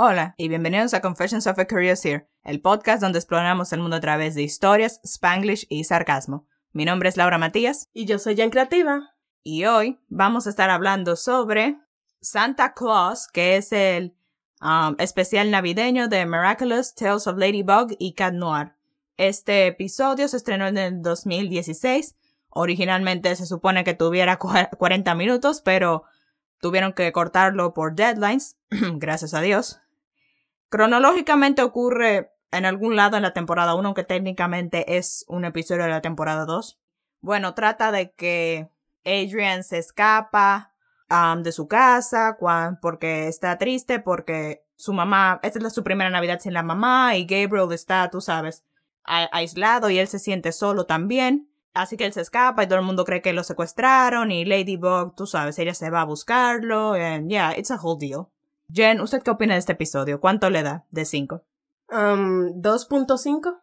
Hola y bienvenidos a Confessions of a Curious el podcast donde exploramos el mundo a través de historias, spanglish y sarcasmo. Mi nombre es Laura Matías. Y yo soy Jan Creativa. Y hoy vamos a estar hablando sobre Santa Claus, que es el um, especial navideño de Miraculous Tales of Ladybug y Cat Noir. Este episodio se estrenó en el 2016. Originalmente se supone que tuviera 40 minutos, pero tuvieron que cortarlo por deadlines, gracias a Dios. Cronológicamente ocurre en algún lado en la temporada 1, aunque técnicamente es un episodio de la temporada 2. Bueno, trata de que Adrian se escapa um, de su casa porque está triste, porque su mamá, esta es su primera Navidad sin la mamá y Gabriel está, tú sabes, aislado y él se siente solo también. Así que él se escapa y todo el mundo cree que lo secuestraron y Ladybug, tú sabes, ella se va a buscarlo and yeah, it's a whole deal. Jen, ¿usted qué opina de este episodio? ¿Cuánto le da de 5? Um, 2.5.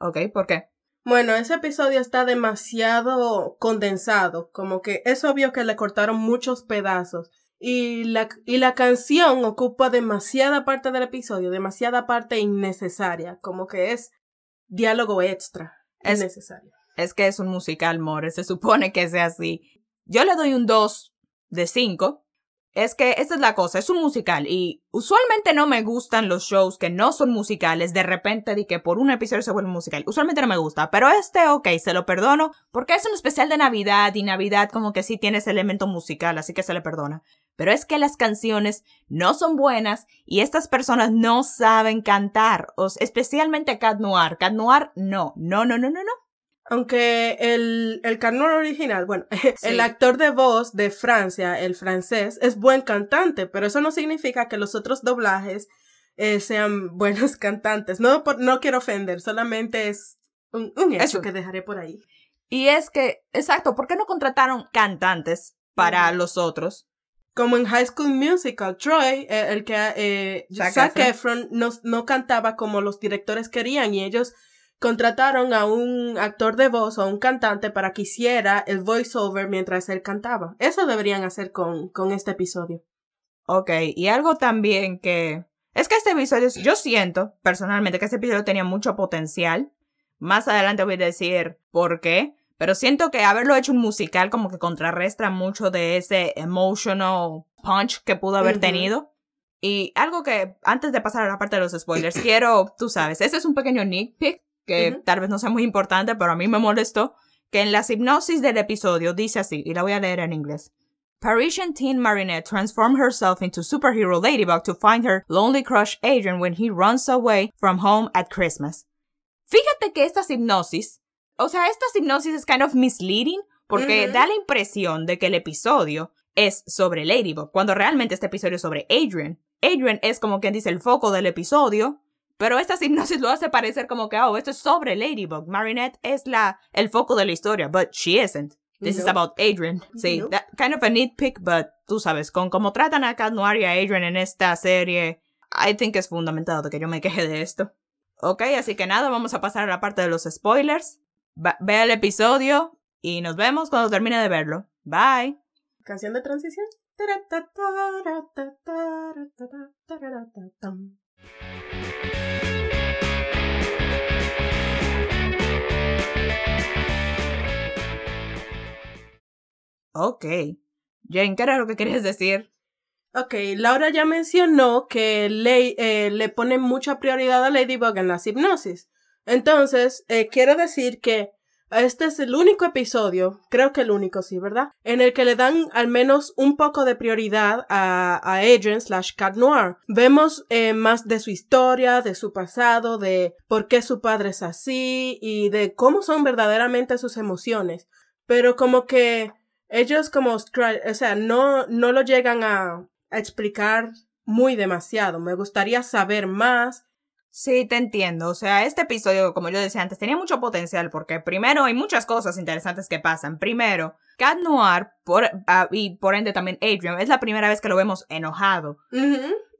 Ok, ¿por qué? Bueno, ese episodio está demasiado condensado, como que es obvio que le cortaron muchos pedazos. Y la, y la canción ocupa demasiada parte del episodio, demasiada parte innecesaria, como que es diálogo extra. Es necesario. Es que es un musical, more, se supone que sea así. Yo le doy un 2 de 5 es que esta es la cosa, es un musical y usualmente no me gustan los shows que no son musicales, de repente di que por un episodio se vuelve musical. Usualmente no me gusta, pero este ok, se lo perdono porque es un especial de Navidad y Navidad como que sí tiene ese elemento musical, así que se le perdona. Pero es que las canciones no son buenas y estas personas no saben cantar, especialmente Cat Noir. Cat Noir no, no, no, no, no, no. Aunque el, el canon original, bueno, el actor de voz de Francia, el francés, es buen cantante, pero eso no significa que los otros doblajes eh, sean buenos cantantes. No, no quiero ofender, solamente es un, un hecho que dejaré por ahí. Y es que, exacto, ¿por qué no contrataron cantantes para los otros? Como en High School Musical, Troy, eh, el que eh, Zac Efron no, no cantaba como los directores querían y ellos contrataron a un actor de voz o a un cantante para que hiciera el voiceover mientras él cantaba. Eso deberían hacer con, con este episodio. Ok, y algo también que... Es que este episodio, yo siento personalmente que este episodio tenía mucho potencial. Más adelante voy a decir por qué. Pero siento que haberlo hecho un musical como que contrarresta mucho de ese emotional punch que pudo haber tenido. Y algo que, antes de pasar a la parte de los spoilers, quiero, tú sabes, ese es un pequeño nitpick que tal vez no sea muy importante, pero a mí me molestó, que en la hipnosis del episodio dice así, y la voy a leer en inglés. Parisian teen Marinette transformed herself into superhero Ladybug to find her lonely crush Adrian when he runs away from home at Christmas. Fíjate que esta hipnosis, o sea, esta hipnosis es kind of misleading porque da la impresión de que el episodio es sobre Ladybug, cuando realmente este episodio es sobre Adrian. Adrian es como quien dice el foco del episodio, pero esta hipnosis lo hace parecer como que, oh, esto es sobre Ladybug. Marinette es la, el foco de la historia, but she isn't. This is about Adrian. Sí, that kind of a nitpick, but tú sabes, con cómo tratan a Cat Noir y a Adrian en esta serie, I think es fundamentado que yo me queje de esto. Ok, así que nada, vamos a pasar a la parte de los spoilers. ve el episodio y nos vemos cuando termine de verlo. Bye. Canción de transición. Ok. Jane, ¿qué era lo que querías decir? Ok, Laura ya mencionó que le, eh, le pone mucha prioridad a Ladybug en la hipnosis. Entonces, eh, quiero decir que este es el único episodio, creo que el único, sí, ¿verdad? En el que le dan al menos un poco de prioridad a, a Adrian slash Cat Noir. Vemos eh, más de su historia, de su pasado, de por qué su padre es así y de cómo son verdaderamente sus emociones. Pero como que ellos como, o sea, no, no lo llegan a, a explicar muy demasiado. Me gustaría saber más Sí, te entiendo. O sea, este episodio, como yo decía antes, tenía mucho potencial porque primero hay muchas cosas interesantes que pasan. Primero, Cat Noir por, ah, y por ende también Adrian es la primera vez que lo vemos enojado.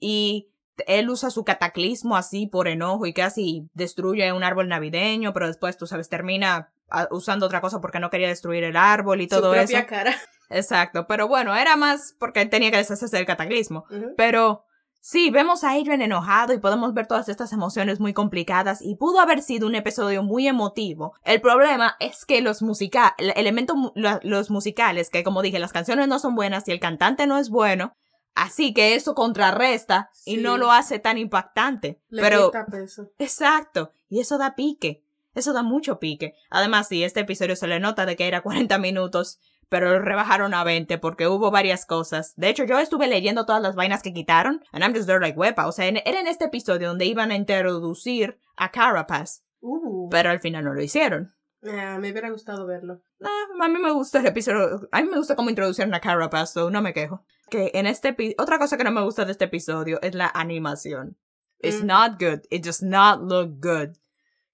Y él usa su cataclismo así por enojo y casi destruye un árbol navideño, pero después, tú sabes, termina ah, usando otra cosa porque no quería destruir el árbol y todo su propia cara. Exacto, pero bueno, era más porque tenía que deshacerse del cataclismo. Pero Sí, vemos a Adrian enojado y podemos ver todas estas emociones muy complicadas y pudo haber sido un episodio muy emotivo. El problema es que los musica el elemento los musicales, que como dije, las canciones no son buenas y el cantante no es bueno, así que eso contrarresta y no lo hace tan impactante. Le Pero quita peso. Exacto, y eso da pique, eso da mucho pique. Además, sí, este episodio se le nota de que era 40 minutos, pero lo rebajaron a 20 porque hubo varias cosas. De hecho, yo estuve leyendo todas las vainas que quitaron, and I'm just there like, wepa, o sea, en- era en este episodio donde iban a introducir a Carapace, Uh, pero al final no lo hicieron. ah, me hubiera gustado verlo. Ah, a mí me gusta el episodio, a mí me gusta cómo introducieron a Carapace, so no me quejo. Que en este otra cosa que no me gusta de este episodio es la animación. It's Mm. not good, it does not look good.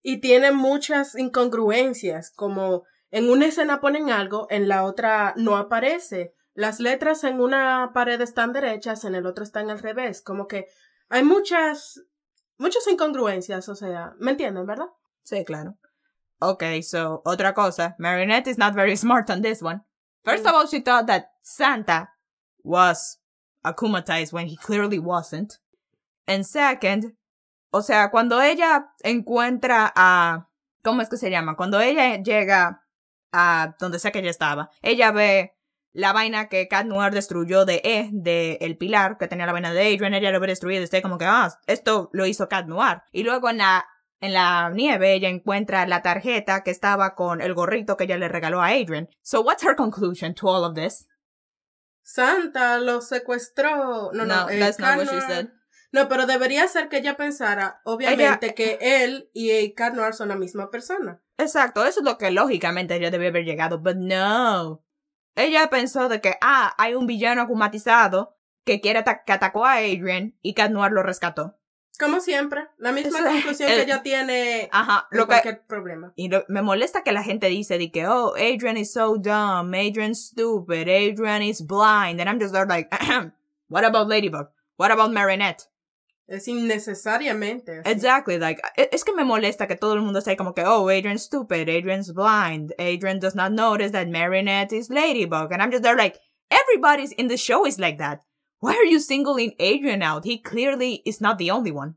Y tiene muchas incongruencias, como en una escena ponen algo, en la otra no aparece. Las letras en una pared están derechas, en el otro están al revés. Como que hay muchas, muchas incongruencias, o sea, ¿me entienden, verdad? Sí, claro. Okay, so, otra cosa. Marinette is not very smart on this one. First of all, she thought that Santa was akumatized when he clearly wasn't. And second, o sea, cuando ella encuentra a... ¿Cómo es que se llama? Cuando ella llega a donde sea que ella estaba, ella ve la vaina que Cat Noir destruyó de E, de el pilar, que tenía la vaina de Adrian, ella lo ve destruido y está como que, ah, esto lo hizo Cat Noir. Y luego en la en la nieve ella encuentra la tarjeta que estaba con el gorrito que ella le regaló a Adrian. So what's her conclusion to all of this? Santa lo secuestró. No, no, No, eh, that's not what she said. No, pero debería ser que ella pensara, obviamente, que él y Cat Noir son la misma persona. Exacto, eso es lo que lógicamente ella debe haber llegado, but no. Ella pensó de que, ah, hay un villano acumatizado que quiere ata- que atacó a Adrian y Cat Noir lo rescató. Como siempre, la misma Eso conclusión el- que ella tiene Ajá, en lo que, cualquier problema. Y lo- me molesta que la gente dice de que, oh, Adrian is so dumb, Adrian's stupid, Adrian is blind, and I'm just there like, what about Ladybug? What about Marinette? Es innecesariamente. Exactly, like, e- es que me molesta que todo el mundo esté como que, oh, Adrian's stupid, Adrian's blind, Adrian does not notice that Marinette is Ladybug, and I'm just there like, everybody's in the show is like that. Why are you singling Adrian out? He clearly is not the only one.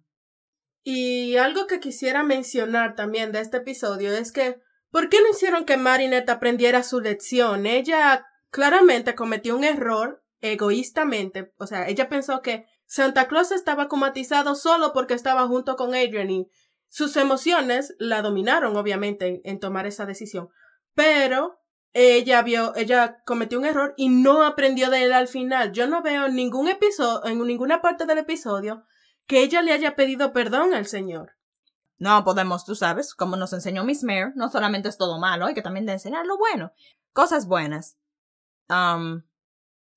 Y algo que quisiera mencionar también de este episodio es que, ¿por qué no hicieron que Marinette aprendiera su lección? Ella claramente cometió un error egoístamente. O sea, ella pensó que Santa Claus estaba comatizado solo porque estaba junto con Adrian y sus emociones la dominaron, obviamente, en, tomar esa decisión. Pero ella vio, ella cometió un error y no aprendió de él al final. Yo no veo ningún episodio, en ninguna parte del episodio, que ella le haya pedido perdón al Señor. No podemos, tú sabes, como nos enseñó Miss Mare, no solamente es todo malo, hay que también enseñar lo bueno. Cosas buenas. Um,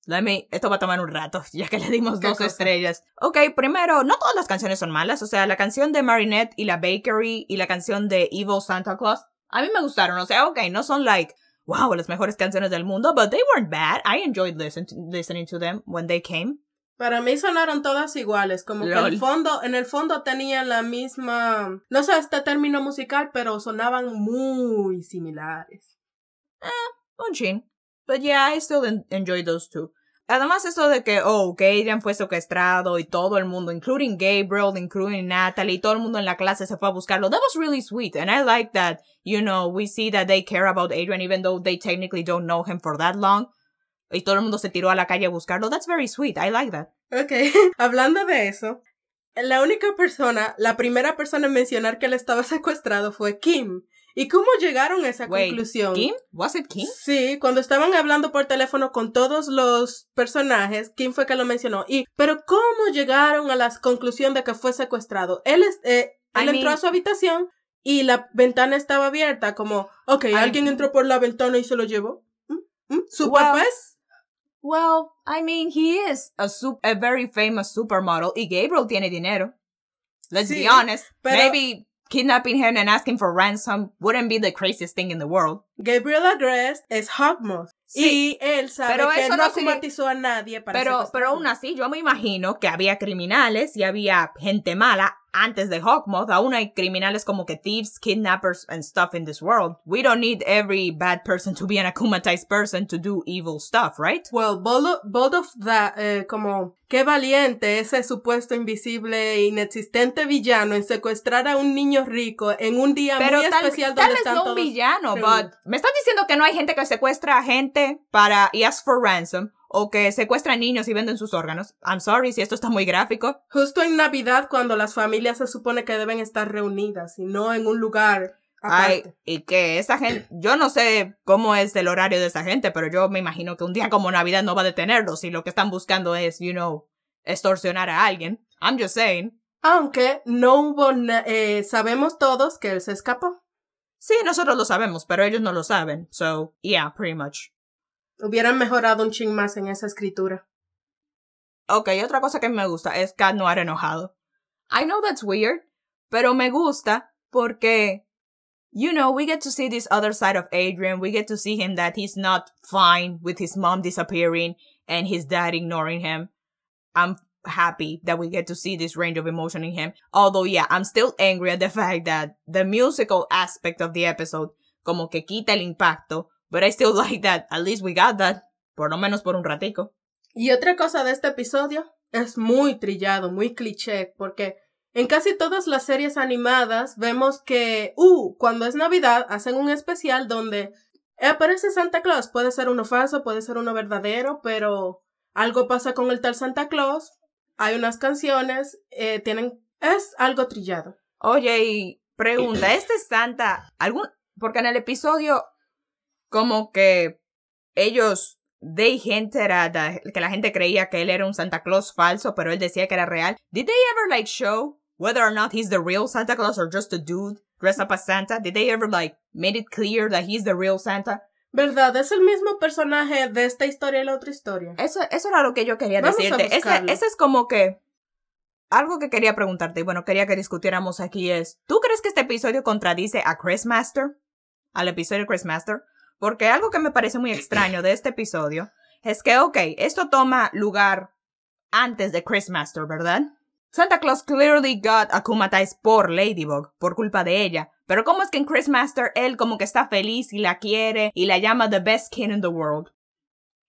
let me, esto va a tomar un rato, ya que le dimos ¿Qué dos cosa? estrellas. Ok, primero, no todas las canciones son malas, o sea, la canción de Marinette y la Bakery y la canción de Evil Santa Claus, a mí me gustaron, o sea, ok, no son like, wow, las mejores canciones del mundo, but they weren't bad. I enjoyed listen listening to them when they came. Para mí sonaron todas iguales, como que Lol. el fondo, en el fondo tenían la misma, no sé este término musical, pero sonaban muy similares. Un chin. But yeah, I still en- enjoy those two. Además, eso de que, oh, que Adrian fue secuestrado y todo el mundo, including Gabriel, including Natalie, todo el mundo en la clase se fue a buscarlo. That was really sweet. And I like that, you know, we see that they care about Adrian even though they technically don't know him for that long. Y todo el mundo se tiró a la calle a buscarlo. That's very sweet. I like that. Ok, hablando de eso, la única persona, la primera persona en mencionar que él estaba secuestrado fue Kim. ¿Y cómo llegaron a esa Wait, conclusión? Kim? Was it Kim? Sí, cuando estaban hablando por teléfono con todos los personajes, Kim fue que lo mencionó. Y, pero ¿cómo llegaron a la conclusión de que fue secuestrado? Él, eh, I él entró mean- a su habitación y la ventana estaba abierta, como, ok, alguien entró por la ventana y se lo llevó. ¿Mm? ¿Mm? ¿Su Well, papá es? Well, I mean, he is a, a very famous supermodel y Gabriel tiene dinero. Let's Sí, be honest. pero- Maybe kidnapping him and asking for ransom wouldn't be the craziest thing in the world. Gabriel Agrest es Hawkmoth. y él sabe pero que eso no akumatizó a nadie para Pero, pero aún así, yo me imagino que había criminales y había gente mala antes de Hawkmoth. Aún hay criminales como que thieves, kidnappers, and stuff in this world. We don't need every bad person to be an akumatized person to do evil stuff, right? Well, bold of, that, eh, como, qué valiente ese supuesto invisible e inexistente villano en secuestrar a un niño rico en un día Pero muy tal, especial tal donde vez están no un todos villano, reunidos. but me estás diciendo que no hay gente que secuestra a gente para y ask for ransom o que secuestra niños y venden sus órganos. I'm sorry si esto está muy gráfico. Justo en Navidad cuando las familias se supone que deben estar reunidas y no en un lugar Ay, aparte. y que esa gente, yo no sé cómo es el horario de esa gente, pero yo me imagino que un día como Navidad no va a detenerlos y lo que están buscando es, you know, extorsionar a alguien. I'm just saying. Aunque no hubo, eh, sabemos todos que él se escapó. Sí, nosotros lo sabemos, pero ellos no lo saben. So, yeah, pretty much. Hubieran mejorado un ching más en esa escritura. Ok, otra cosa que me gusta es Cat Noir enojado. I know that's weird, pero me gusta porque, you know, we get to see this other side of Adrian. We get to see him that he's not fine with his mom disappearing and his dad ignoring him. I'm happy that we get to see this range of emotion in him. Although, yeah, I'm still angry at the fact that the musical aspect of the episode como que quita el impacto, but I still like that. At least we got that. Por lo menos por un ratico. Y otra cosa de este episodio es muy trillado, muy cliché, porque en casi todas las series animadas vemos que, uh, cuando es Navidad hacen un especial donde aparece Santa Claus. Puede ser uno falso, puede ser uno verdadero, pero algo pasa con el tal Santa Claus. Hay unas canciones, eh, tienen, es algo trillado. Oye, y pregunta, ¿este Santa, algún, porque en el episodio, como que ellos, they hinted at that- que la gente creía que él era un Santa Claus falso, pero él decía que era real. Did they ever, like, show whether or not he's the real Santa Claus or just a dude dressed up as Santa? Did they ever, like, made it clear that he's the real Santa? ¿Verdad? Es el mismo personaje de esta historia y la otra historia. Eso, eso era lo que yo quería Vamos decirte. Ese, ese es como que algo que quería preguntarte y bueno, quería que discutiéramos aquí es, ¿tú crees que este episodio contradice a Chris Master? Al episodio Chris Master? Porque algo que me parece muy extraño de este episodio es que, ok, esto toma lugar antes de Chris Master, ¿verdad? Santa Claus clearly got akumatized por Ladybug, por culpa de ella. Pero ¿cómo es que en Chris Master él como que está feliz y la quiere y la llama the best kid in the world?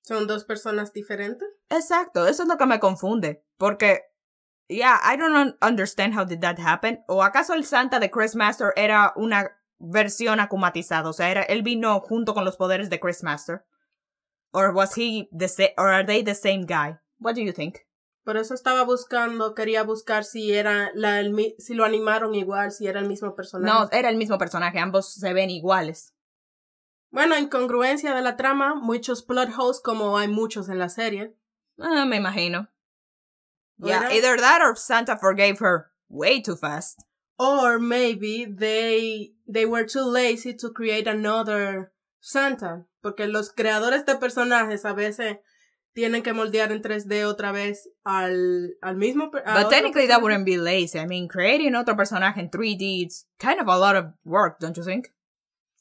¿Son dos personas diferentes? Exacto, eso es lo que me confunde. Porque, yeah, I don't un- understand how did that happen. ¿O acaso el Santa de Chris Master era una versión akumatizada? O sea, era, él vino junto con los poderes de Chris Master. Or was he the sa- or are they the same guy? What do you think? Por eso estaba buscando, quería buscar si era la, el si lo animaron igual, si era el mismo personaje. No, era el mismo personaje, ambos se ven iguales. Bueno, incongruencia de la trama, muchos plot holes como hay muchos en la serie. Ah, me imagino. ¿O Yeah, either that or Santa forgave her way too fast. Or maybe they, they were too lazy to create another Santa. Porque los creadores de personajes a veces tienen que moldear en 3D otra vez al, al mismo But technically that wouldn't be lazy. I mean, creating otro personaje in 3D, it's kind of a lot of work, don't you think?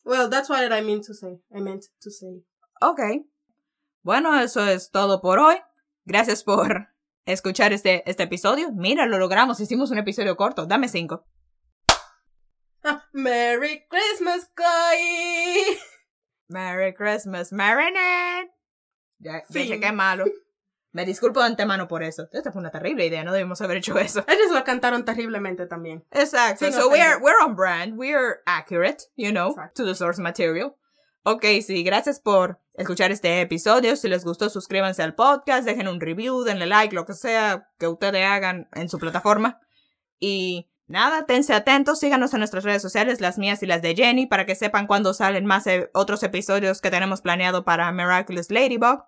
Well, that's what I mean to say. I meant to say. Ok. Bueno, eso es todo por hoy. Gracias por escuchar este, este episodio. Mira, lo logramos. Hicimos un episodio corto. Dame cinco. Merry Christmas, Chloe! Merry Christmas, Marinette. Ya, ya sé Fin. qué malo. Me disculpo de antemano por eso. Esta fue una terrible idea. No debimos haber hecho eso. Ellos lo cantaron terriblemente también. Exacto. Sin so we're, ofender. we're on brand. We're accurate, you know, Exacto. to the source material. Ok, sí, gracias por escuchar este episodio. Si les gustó, suscríbanse al podcast, dejen un review, denle like, lo que sea que ustedes hagan en su plataforma. Y nada, tense atentos, síganos en nuestras redes sociales, las mías y las de Jenny, para que sepan cuándo salen más eh, otros episodios que tenemos planeado para Miraculous Ladybug.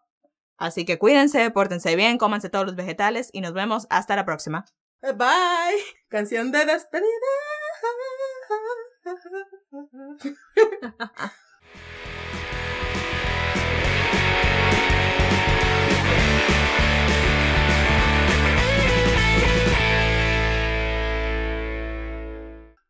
Así que cuídense, pórtense bien, cómanse todos los vegetales y nos vemos hasta la próxima. Bye. Canción de despedida.